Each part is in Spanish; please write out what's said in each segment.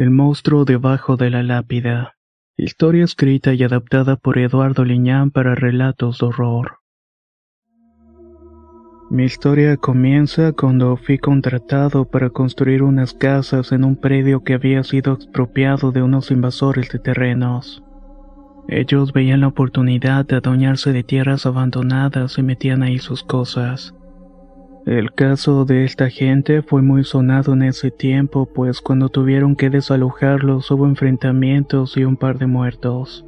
El monstruo debajo de la lápida. Historia escrita y adaptada por Eduardo Liñán para relatos de horror. Mi historia comienza cuando fui contratado para construir unas casas en un predio que había sido expropiado de unos invasores de terrenos. Ellos veían la oportunidad de adueñarse de tierras abandonadas y metían ahí sus cosas. El caso de esta gente fue muy sonado en ese tiempo, pues cuando tuvieron que desalojarlos hubo enfrentamientos y un par de muertos.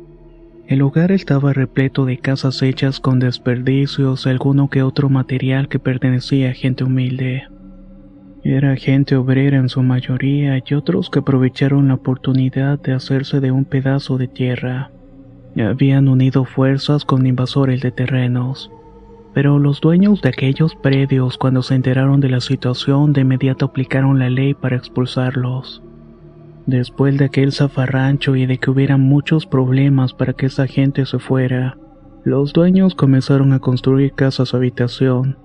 El lugar estaba repleto de casas hechas con desperdicios, alguno que otro material que pertenecía a gente humilde. Era gente obrera en su mayoría y otros que aprovecharon la oportunidad de hacerse de un pedazo de tierra. Habían unido fuerzas con invasores de terrenos. Pero los dueños de aquellos predios cuando se enteraron de la situación de inmediato aplicaron la ley para expulsarlos. Después de aquel zafarrancho y de que hubiera muchos problemas para que esa gente se fuera, los dueños comenzaron a construir casas habitación.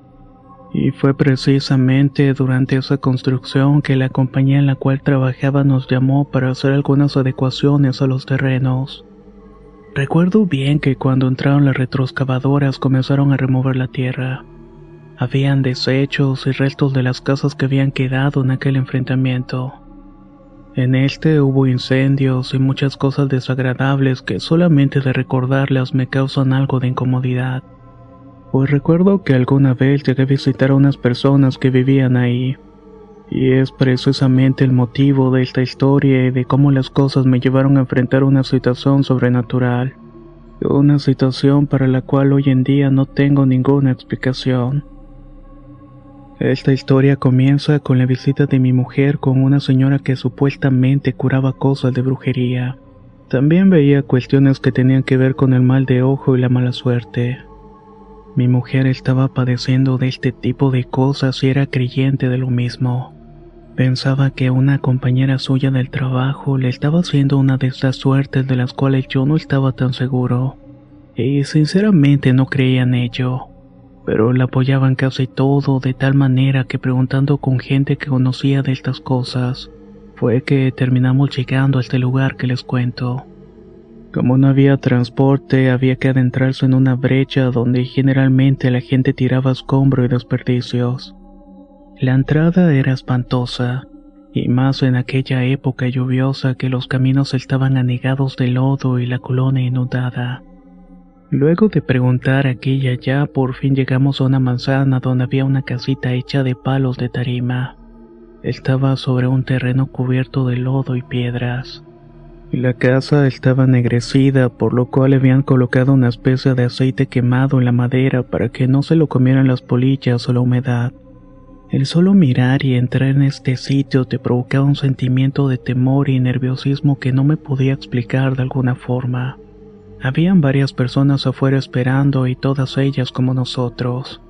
Y fue precisamente durante esa construcción que la compañía en la cual trabajaba nos llamó para hacer algunas adecuaciones a los terrenos. Recuerdo bien que cuando entraron las retroexcavadoras comenzaron a remover la tierra. Habían desechos y restos de las casas que habían quedado en aquel enfrentamiento. En este hubo incendios y muchas cosas desagradables que solamente de recordarlas me causan algo de incomodidad. Pues recuerdo que alguna vez llegué a visitar a unas personas que vivían ahí. Y es precisamente el motivo de esta historia y de cómo las cosas me llevaron a enfrentar una situación sobrenatural. Una situación para la cual hoy en día no tengo ninguna explicación. Esta historia comienza con la visita de mi mujer con una señora que supuestamente curaba cosas de brujería. También veía cuestiones que tenían que ver con el mal de ojo y la mala suerte. Mi mujer estaba padeciendo de este tipo de cosas y era creyente de lo mismo. Pensaba que una compañera suya del trabajo le estaba haciendo una de estas suertes de las cuales yo no estaba tan seguro. Y sinceramente no creía en ello pero la apoyaban casi todo de tal manera que preguntando con gente que conocía de estas cosas, fue que terminamos llegando a este lugar que les cuento. Como no había transporte, había que adentrarse en una brecha donde generalmente la gente tiraba escombro y desperdicios. La entrada era espantosa, y más en aquella época lluviosa que los caminos estaban anegados de lodo y la colonia inundada. Luego de preguntar aquí y allá, por fin llegamos a una manzana donde había una casita hecha de palos de tarima. Estaba sobre un terreno cubierto de lodo y piedras. La casa estaba ennegrecida, por lo cual habían colocado una especie de aceite quemado en la madera para que no se lo comieran las polillas o la humedad. El solo mirar y entrar en este sitio te provocaba un sentimiento de temor y nerviosismo que no me podía explicar de alguna forma. Habían varias personas afuera esperando y todas ellas como nosotros,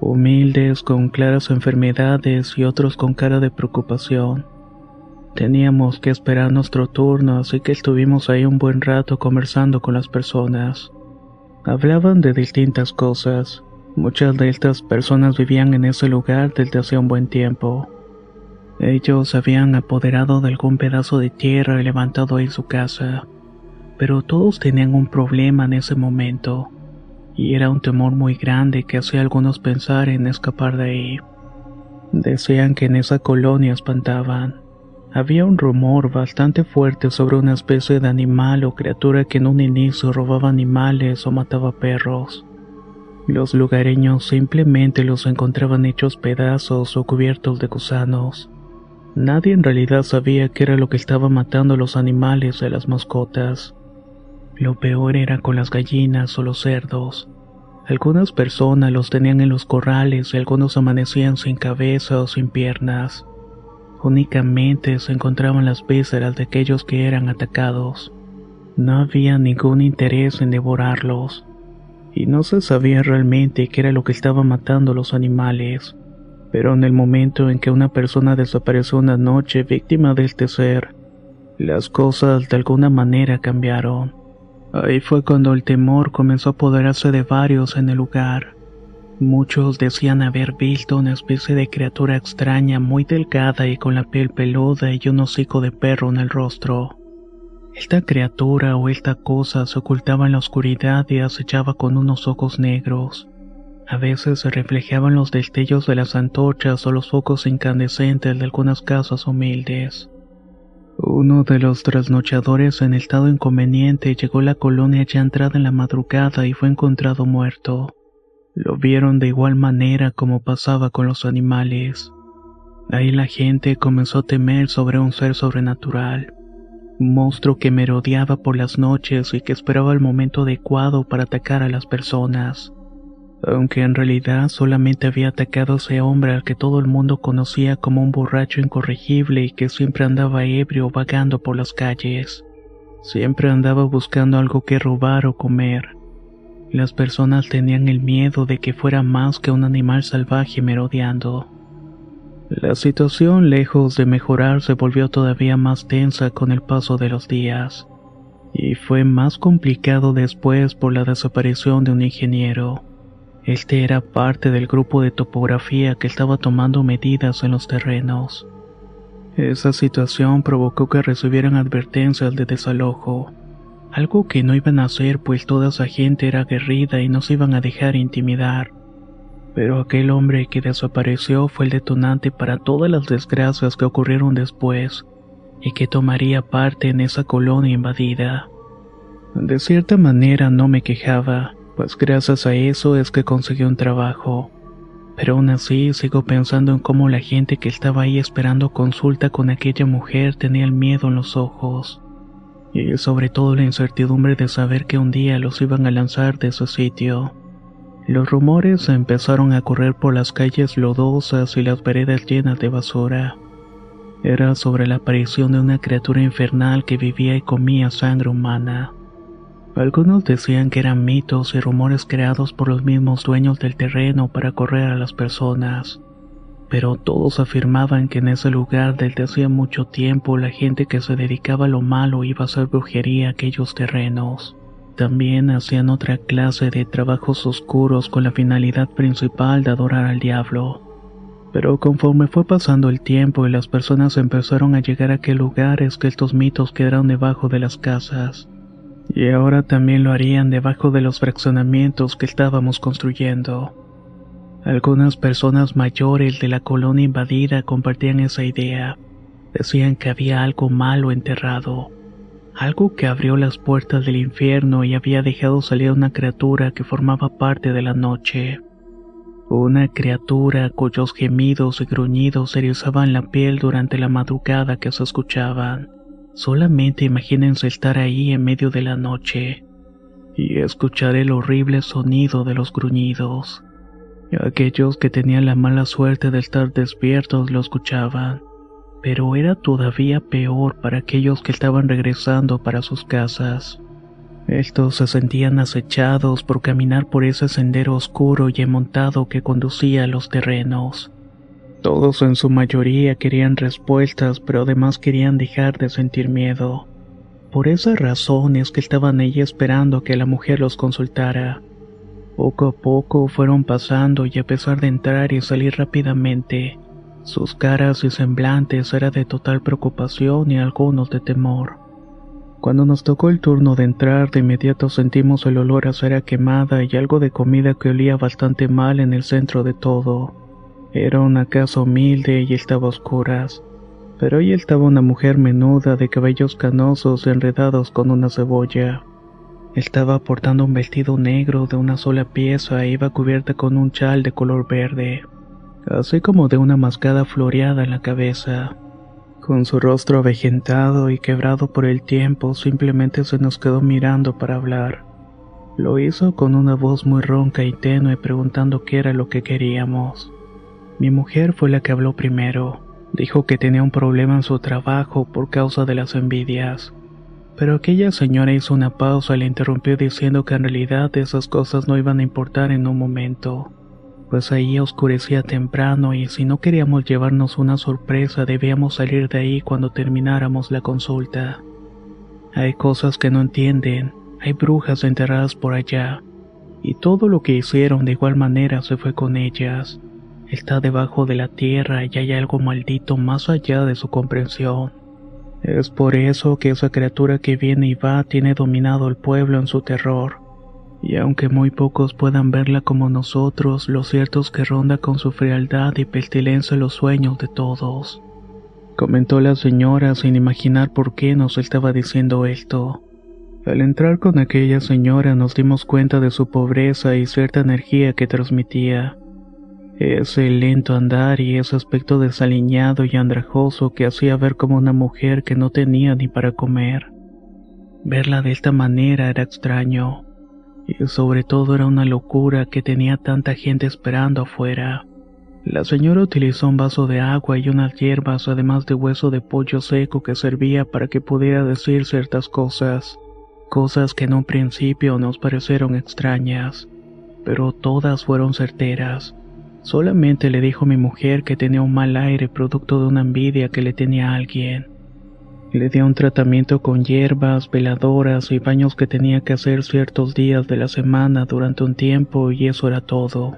humildes, con claras enfermedades y otros con cara de preocupación. Teníamos que esperar nuestro turno, así que estuvimos ahí un buen rato conversando con las personas. Hablaban de distintas cosas. Muchas de estas personas vivían en ese lugar desde hace un buen tiempo. Ellos habían apoderado de algún pedazo de tierra y levantado ahí su casa pero todos tenían un problema en ese momento, y era un temor muy grande que hacía algunos pensar en escapar de ahí. Decían que en esa colonia espantaban. Había un rumor bastante fuerte sobre una especie de animal o criatura que en un inicio robaba animales o mataba perros. Los lugareños simplemente los encontraban hechos pedazos o cubiertos de gusanos. Nadie en realidad sabía qué era lo que estaba matando a los animales de las mascotas. Lo peor era con las gallinas o los cerdos. Algunas personas los tenían en los corrales y algunos amanecían sin cabeza o sin piernas. Únicamente se encontraban las vísceras de aquellos que eran atacados. No había ningún interés en devorarlos, y no se sabía realmente qué era lo que estaba matando a los animales. Pero en el momento en que una persona desapareció una noche víctima de este ser, las cosas de alguna manera cambiaron. Ahí fue cuando el temor comenzó a apoderarse de varios en el lugar. Muchos decían haber visto una especie de criatura extraña muy delgada y con la piel peluda y un hocico de perro en el rostro. Esta criatura o esta cosa se ocultaba en la oscuridad y acechaba con unos ojos negros. A veces se reflejaban los destellos de las antorchas o los focos incandescentes de algunas casas humildes. Uno de los trasnochadores en estado inconveniente llegó a la colonia ya entrada en la madrugada y fue encontrado muerto. Lo vieron de igual manera como pasaba con los animales. Ahí la gente comenzó a temer sobre un ser sobrenatural, un monstruo que merodeaba por las noches y que esperaba el momento adecuado para atacar a las personas aunque en realidad solamente había atacado a ese hombre al que todo el mundo conocía como un borracho incorregible y que siempre andaba ebrio vagando por las calles. Siempre andaba buscando algo que robar o comer. Las personas tenían el miedo de que fuera más que un animal salvaje merodeando. La situación, lejos de mejorar, se volvió todavía más tensa con el paso de los días. Y fue más complicado después por la desaparición de un ingeniero. Este era parte del grupo de topografía que estaba tomando medidas en los terrenos. Esa situación provocó que recibieran advertencias de desalojo, algo que no iban a hacer pues toda esa gente era aguerrida y no se iban a dejar intimidar. Pero aquel hombre que desapareció fue el detonante para todas las desgracias que ocurrieron después y que tomaría parte en esa colonia invadida. De cierta manera no me quejaba, pues gracias a eso es que conseguí un trabajo. Pero aún así sigo pensando en cómo la gente que estaba ahí esperando consulta con aquella mujer tenía el miedo en los ojos. Y sobre todo la incertidumbre de saber que un día los iban a lanzar de ese sitio. Los rumores empezaron a correr por las calles lodosas y las veredas llenas de basura. Era sobre la aparición de una criatura infernal que vivía y comía sangre humana. Algunos decían que eran mitos y rumores creados por los mismos dueños del terreno para correr a las personas, pero todos afirmaban que en ese lugar desde hacía mucho tiempo la gente que se dedicaba a lo malo iba a hacer brujería a aquellos terrenos. También hacían otra clase de trabajos oscuros con la finalidad principal de adorar al diablo. Pero conforme fue pasando el tiempo y las personas empezaron a llegar a aquel lugar es que estos mitos quedaron debajo de las casas y ahora también lo harían debajo de los fraccionamientos que estábamos construyendo. Algunas personas mayores de la colonia invadida compartían esa idea. Decían que había algo malo enterrado, algo que abrió las puertas del infierno y había dejado salir una criatura que formaba parte de la noche. Una criatura cuyos gemidos y gruñidos erizaban la piel durante la madrugada que se escuchaban. Solamente imagínense estar ahí en medio de la noche y escuchar el horrible sonido de los gruñidos. Aquellos que tenían la mala suerte de estar despiertos lo escuchaban, pero era todavía peor para aquellos que estaban regresando para sus casas. Estos se sentían acechados por caminar por ese sendero oscuro y montado que conducía a los terrenos. Todos en su mayoría querían respuestas, pero además querían dejar de sentir miedo. Por esa razón es que estaban allí esperando que la mujer los consultara. Poco a poco fueron pasando y a pesar de entrar y salir rápidamente, sus caras y semblantes eran de total preocupación y algunos de temor. Cuando nos tocó el turno de entrar, de inmediato sentimos el olor a cera quemada y algo de comida que olía bastante mal en el centro de todo. Era una casa humilde y estaba a oscuras, pero ahí estaba una mujer menuda de cabellos canosos enredados con una cebolla. Estaba portando un vestido negro de una sola pieza e iba cubierta con un chal de color verde, así como de una mascada floreada en la cabeza. Con su rostro avejentado y quebrado por el tiempo, simplemente se nos quedó mirando para hablar. Lo hizo con una voz muy ronca y tenue preguntando qué era lo que queríamos. Mi mujer fue la que habló primero. Dijo que tenía un problema en su trabajo por causa de las envidias. Pero aquella señora hizo una pausa y le interrumpió diciendo que en realidad esas cosas no iban a importar en un momento, pues ahí oscurecía temprano y si no queríamos llevarnos una sorpresa debíamos salir de ahí cuando termináramos la consulta. Hay cosas que no entienden, hay brujas enterradas por allá, y todo lo que hicieron de igual manera se fue con ellas. Está debajo de la tierra y hay algo maldito más allá de su comprensión. Es por eso que esa criatura que viene y va tiene dominado el pueblo en su terror. Y aunque muy pocos puedan verla como nosotros, lo cierto es que ronda con su frialdad y pestilencia los sueños de todos. Comentó la señora sin imaginar por qué nos estaba diciendo esto. Al entrar con aquella señora nos dimos cuenta de su pobreza y cierta energía que transmitía. Ese lento andar y ese aspecto desaliñado y andrajoso que hacía ver como una mujer que no tenía ni para comer. Verla de esta manera era extraño, y sobre todo era una locura que tenía tanta gente esperando afuera. La señora utilizó un vaso de agua y unas hierbas, además de hueso de pollo seco que servía para que pudiera decir ciertas cosas, cosas que en un principio nos parecieron extrañas, pero todas fueron certeras. Solamente le dijo mi mujer que tenía un mal aire producto de una envidia que le tenía alguien. Le dio un tratamiento con hierbas, veladoras y baños que tenía que hacer ciertos días de la semana durante un tiempo y eso era todo.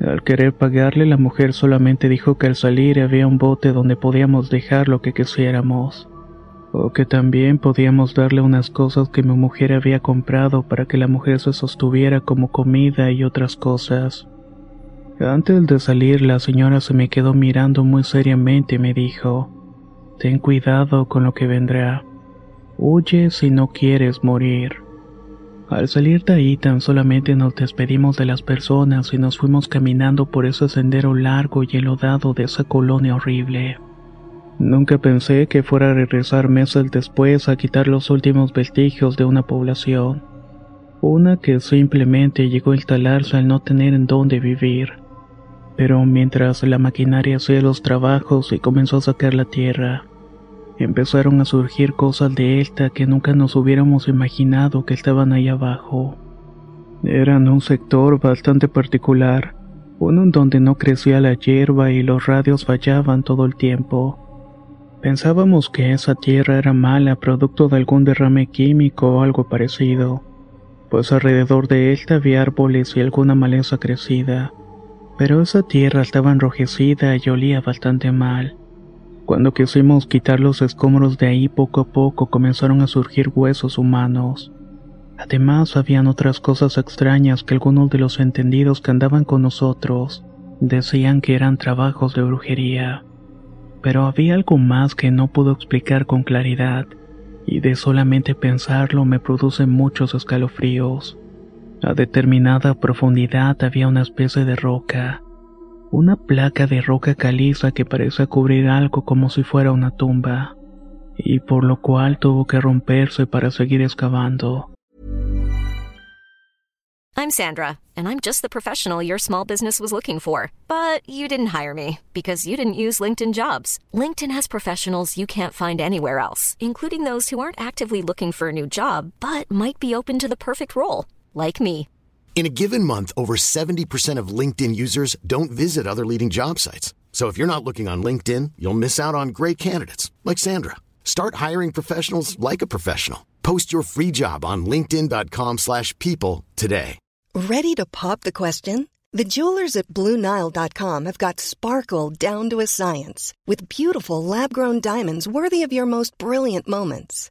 Al querer pagarle la mujer solamente dijo que al salir había un bote donde podíamos dejar lo que quisiéramos. O que también podíamos darle unas cosas que mi mujer había comprado para que la mujer se sostuviera como comida y otras cosas. Antes de salir la señora se me quedó mirando muy seriamente y me dijo, Ten cuidado con lo que vendrá. Huye si no quieres morir. Al salir de ahí tan solamente nos despedimos de las personas y nos fuimos caminando por ese sendero largo y enlodado de esa colonia horrible. Nunca pensé que fuera a regresar meses después a quitar los últimos vestigios de una población. Una que simplemente llegó a instalarse al no tener en dónde vivir. Pero mientras la maquinaria hacía los trabajos y comenzó a sacar la tierra, empezaron a surgir cosas de esta que nunca nos hubiéramos imaginado que estaban ahí abajo. Eran un sector bastante particular, uno en donde no crecía la hierba y los radios fallaban todo el tiempo. Pensábamos que esa tierra era mala producto de algún derrame químico o algo parecido, pues alrededor de esta había árboles y alguna maleza crecida pero esa tierra estaba enrojecida y olía bastante mal. Cuando quisimos quitar los escombros de ahí poco a poco comenzaron a surgir huesos humanos. Además habían otras cosas extrañas que algunos de los entendidos que andaban con nosotros decían que eran trabajos de brujería. Pero había algo más que no puedo explicar con claridad, y de solamente pensarlo me produce muchos escalofríos. A determinada profundidad había una especie de roca, una placa de roca caliza que parece cubrir algo como si fuera una tumba, y por lo cual tuvo que romperse para seguir excavando. I'm Sandra, and I'm just the professional your small business was looking for. But you didn't hire me because you didn't use LinkedIn jobs. LinkedIn has professionals you can't find anywhere else, including those who aren't actively looking for a new job but might be open to the perfect role like me. In a given month, over 70% of LinkedIn users don't visit other leading job sites. So if you're not looking on LinkedIn, you'll miss out on great candidates like Sandra. Start hiring professionals like a professional. Post your free job on linkedin.com/people today. Ready to pop the question? The jewelers at bluenile.com have got sparkle down to a science with beautiful lab-grown diamonds worthy of your most brilliant moments.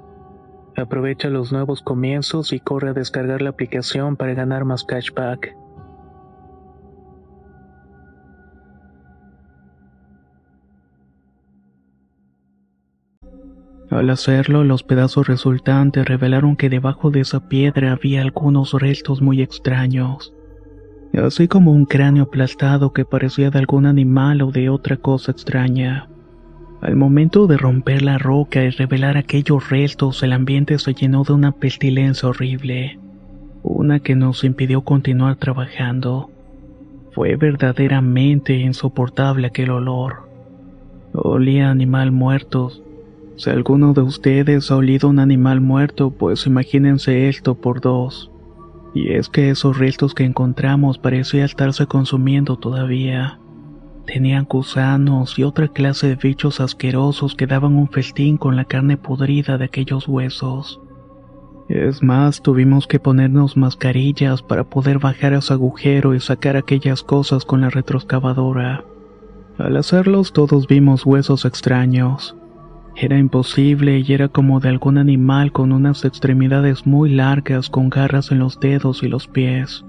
Aprovecha los nuevos comienzos y corre a descargar la aplicación para ganar más cashback. Al hacerlo, los pedazos resultantes revelaron que debajo de esa piedra había algunos restos muy extraños, así como un cráneo aplastado que parecía de algún animal o de otra cosa extraña. Al momento de romper la roca y revelar aquellos restos, el ambiente se llenó de una pestilencia horrible, una que nos impidió continuar trabajando. Fue verdaderamente insoportable aquel olor. Olía a animal muerto. Si alguno de ustedes ha olido un animal muerto, pues imagínense esto por dos. Y es que esos restos que encontramos parecían estarse consumiendo todavía. Tenían gusanos y otra clase de bichos asquerosos que daban un festín con la carne podrida de aquellos huesos. Es más, tuvimos que ponernos mascarillas para poder bajar a su agujero y sacar aquellas cosas con la retroexcavadora. Al hacerlos todos vimos huesos extraños. Era imposible y era como de algún animal con unas extremidades muy largas con garras en los dedos y los pies.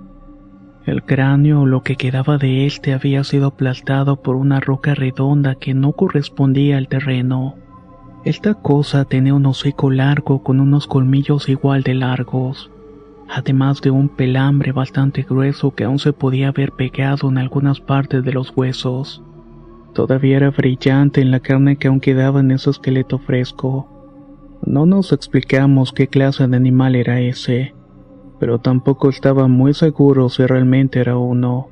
El cráneo o lo que quedaba de este había sido aplastado por una roca redonda que no correspondía al terreno. Esta cosa tenía un hocico largo con unos colmillos igual de largos, además de un pelambre bastante grueso que aún se podía ver pegado en algunas partes de los huesos. Todavía era brillante en la carne que aún quedaba en ese esqueleto fresco. No nos explicamos qué clase de animal era ese pero tampoco estaba muy seguro si realmente era uno.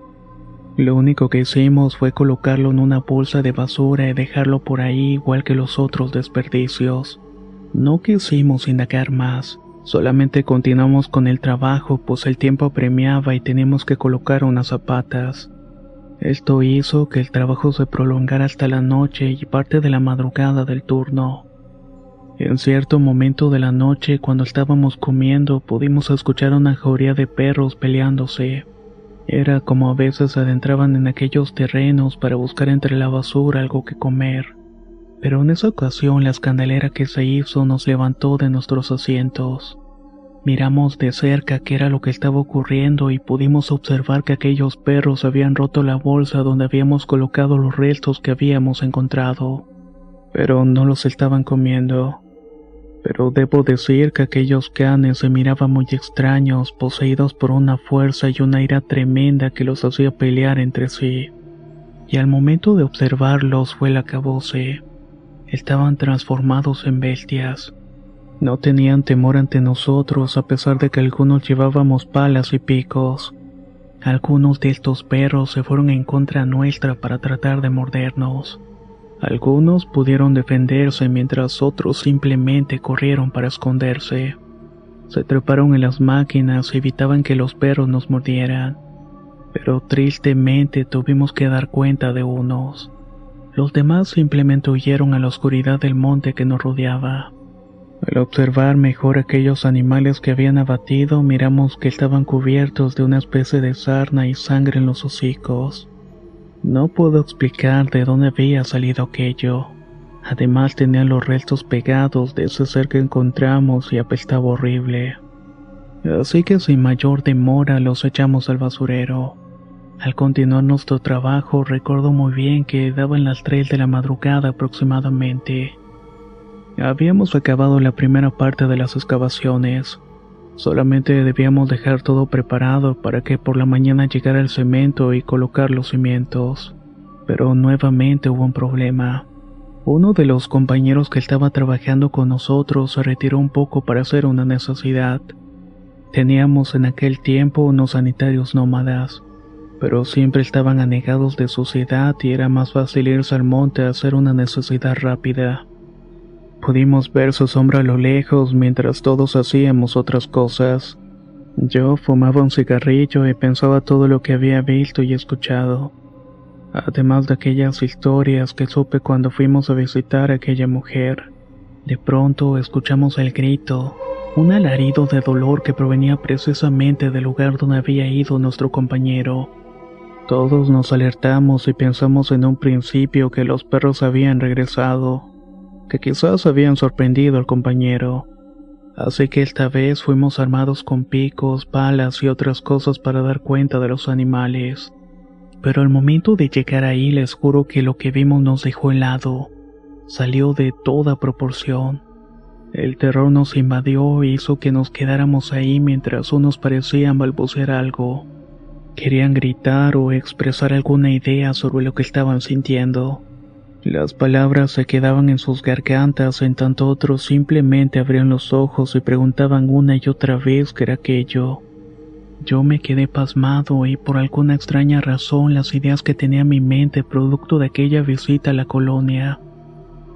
Lo único que hicimos fue colocarlo en una bolsa de basura y dejarlo por ahí igual que los otros desperdicios. No quisimos indagar más, solamente continuamos con el trabajo pues el tiempo apremiaba y teníamos que colocar unas zapatas. Esto hizo que el trabajo se prolongara hasta la noche y parte de la madrugada del turno. En cierto momento de la noche, cuando estábamos comiendo, pudimos escuchar una jauría de perros peleándose. Era como a veces adentraban en aquellos terrenos para buscar entre la basura algo que comer. Pero en esa ocasión la escandalera que se hizo nos levantó de nuestros asientos. Miramos de cerca qué era lo que estaba ocurriendo y pudimos observar que aquellos perros habían roto la bolsa donde habíamos colocado los restos que habíamos encontrado. Pero no los estaban comiendo pero debo decir que aquellos canes se miraban muy extraños, poseídos por una fuerza y una ira tremenda que los hacía pelear entre sí. Y al momento de observarlos fue el acabose. Estaban transformados en bestias. No tenían temor ante nosotros a pesar de que algunos llevábamos palas y picos. Algunos de estos perros se fueron en contra nuestra para tratar de mordernos. Algunos pudieron defenderse mientras otros simplemente corrieron para esconderse. Se treparon en las máquinas y evitaban que los perros nos mordieran. Pero tristemente tuvimos que dar cuenta de unos. Los demás simplemente huyeron a la oscuridad del monte que nos rodeaba. Al observar mejor aquellos animales que habían abatido, miramos que estaban cubiertos de una especie de sarna y sangre en los hocicos. No puedo explicar de dónde había salido aquello. Además tenía los restos pegados de ese ser que encontramos y apestaba horrible. Así que sin mayor demora los echamos al basurero. Al continuar nuestro trabajo recuerdo muy bien que daban las 3 de la madrugada aproximadamente. Habíamos acabado la primera parte de las excavaciones. Solamente debíamos dejar todo preparado para que por la mañana llegara el cemento y colocar los cimientos. Pero nuevamente hubo un problema. Uno de los compañeros que estaba trabajando con nosotros se retiró un poco para hacer una necesidad. Teníamos en aquel tiempo unos sanitarios nómadas pero siempre estaban anegados de suciedad y era más fácil irse al monte a hacer una necesidad rápida. Pudimos ver su sombra a lo lejos mientras todos hacíamos otras cosas. Yo fumaba un cigarrillo y pensaba todo lo que había visto y escuchado, además de aquellas historias que supe cuando fuimos a visitar a aquella mujer. De pronto escuchamos el grito, un alarido de dolor que provenía precisamente del lugar donde había ido nuestro compañero. Todos nos alertamos y pensamos en un principio que los perros habían regresado, que quizás habían sorprendido al compañero. Así que esta vez fuimos armados con picos, palas y otras cosas para dar cuenta de los animales. Pero al momento de llegar ahí les juro que lo que vimos nos dejó helado. Salió de toda proporción. El terror nos invadió e hizo que nos quedáramos ahí mientras unos parecían balbucear algo. Querían gritar o expresar alguna idea sobre lo que estaban sintiendo. Las palabras se quedaban en sus gargantas en tanto otros simplemente abrían los ojos y preguntaban una y otra vez qué era aquello. Yo me quedé pasmado y por alguna extraña razón las ideas que tenía en mi mente producto de aquella visita a la colonia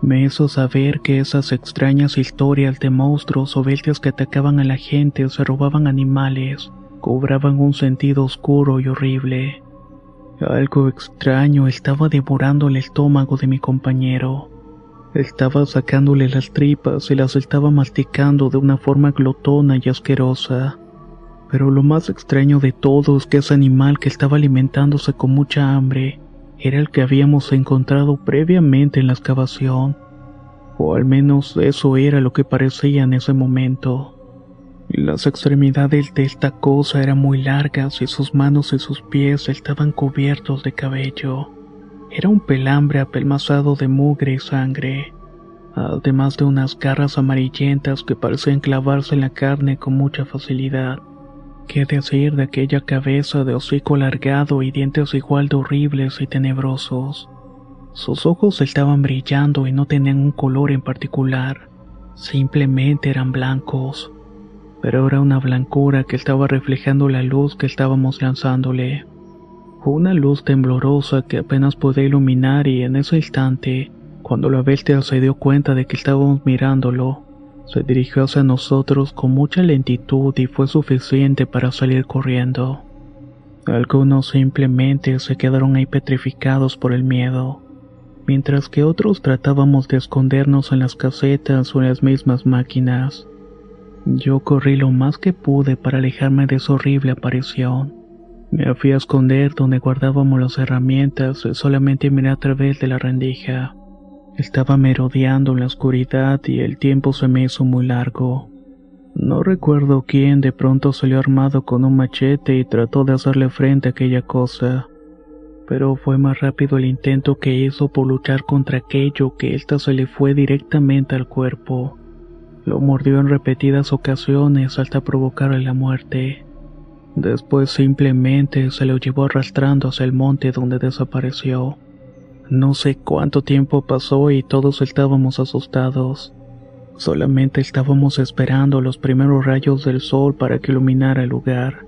me hizo saber que esas extrañas historias de monstruos o bestias que atacaban a la gente o se robaban animales cobraban un sentido oscuro y horrible. Algo extraño estaba devorando el estómago de mi compañero. Estaba sacándole las tripas y las estaba masticando de una forma glotona y asquerosa. Pero lo más extraño de todo es que ese animal que estaba alimentándose con mucha hambre era el que habíamos encontrado previamente en la excavación. O al menos eso era lo que parecía en ese momento. Las extremidades de esta cosa eran muy largas y sus manos y sus pies estaban cubiertos de cabello. Era un pelambre apelmazado de mugre y sangre, además de unas garras amarillentas que parecían clavarse en la carne con mucha facilidad. ¿Qué decir de aquella cabeza de hocico alargado y dientes igual de horribles y tenebrosos? Sus ojos estaban brillando y no tenían un color en particular, simplemente eran blancos pero era una blancura que estaba reflejando la luz que estábamos lanzándole. Una luz temblorosa que apenas podía iluminar y en ese instante, cuando la bestia se dio cuenta de que estábamos mirándolo, se dirigió hacia nosotros con mucha lentitud y fue suficiente para salir corriendo. Algunos simplemente se quedaron ahí petrificados por el miedo, mientras que otros tratábamos de escondernos en las casetas o en las mismas máquinas. Yo corrí lo más que pude para alejarme de esa horrible aparición. Me fui a esconder donde guardábamos las herramientas solamente miré a través de la rendija. Estaba merodeando en la oscuridad y el tiempo se me hizo muy largo. No recuerdo quién de pronto salió armado con un machete y trató de hacerle frente a aquella cosa. Pero fue más rápido el intento que hizo por luchar contra aquello que ésta se le fue directamente al cuerpo. Lo mordió en repetidas ocasiones hasta provocarle la muerte. Después simplemente se lo llevó arrastrando hacia el monte donde desapareció. No sé cuánto tiempo pasó y todos estábamos asustados. Solamente estábamos esperando los primeros rayos del sol para que iluminara el lugar.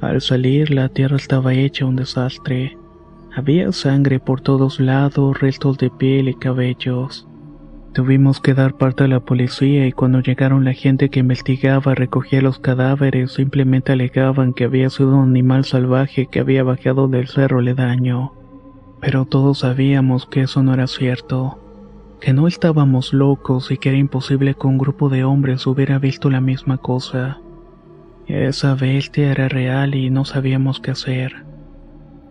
Al salir la tierra estaba hecha un desastre. Había sangre por todos lados, restos de piel y cabellos. Tuvimos que dar parte a la policía y cuando llegaron la gente que investigaba recogía los cadáveres simplemente alegaban que había sido un animal salvaje que había bajado del cerro ledaño. Pero todos sabíamos que eso no era cierto, que no estábamos locos y que era imposible que un grupo de hombres hubiera visto la misma cosa. Esa bestia era real y no sabíamos qué hacer.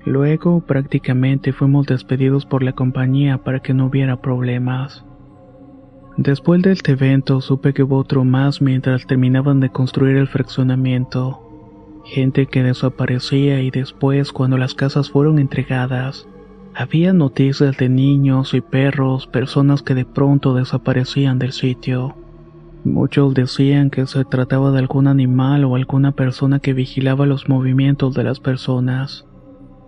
Luego prácticamente fuimos despedidos por la compañía para que no hubiera problemas. Después de este evento supe que hubo otro más mientras terminaban de construir el fraccionamiento. Gente que desaparecía y después cuando las casas fueron entregadas, había noticias de niños y perros, personas que de pronto desaparecían del sitio. Muchos decían que se trataba de algún animal o alguna persona que vigilaba los movimientos de las personas,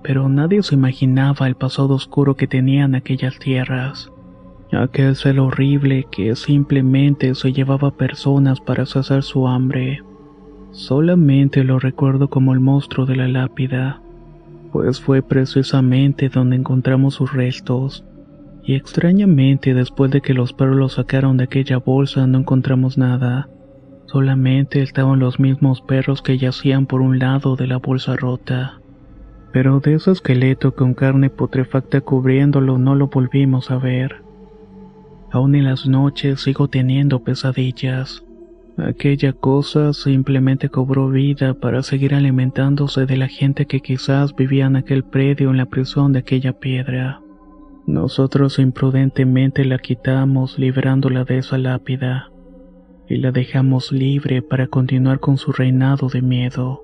pero nadie se imaginaba el pasado oscuro que tenían aquellas tierras. Aquel ser horrible que simplemente se llevaba personas para saciar su hambre. Solamente lo recuerdo como el monstruo de la lápida, pues fue precisamente donde encontramos sus restos y extrañamente después de que los perros lo sacaron de aquella bolsa no encontramos nada. Solamente estaban los mismos perros que yacían por un lado de la bolsa rota. Pero de ese esqueleto con carne putrefacta cubriéndolo no lo volvimos a ver. Aún en las noches sigo teniendo pesadillas. Aquella cosa simplemente cobró vida para seguir alimentándose de la gente que quizás vivía en aquel predio en la prisión de aquella piedra. Nosotros imprudentemente la quitamos librándola de esa lápida y la dejamos libre para continuar con su reinado de miedo.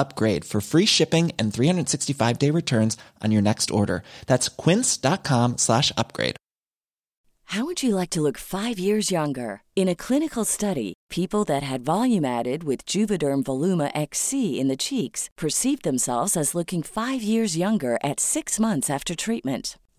upgrade for free shipping and 365 day returns on your next order. That's quince.com slash upgrade. How would you like to look five years younger? In a clinical study, people that had volume added with Juvederm Voluma XC in the cheeks perceived themselves as looking five years younger at six months after treatment.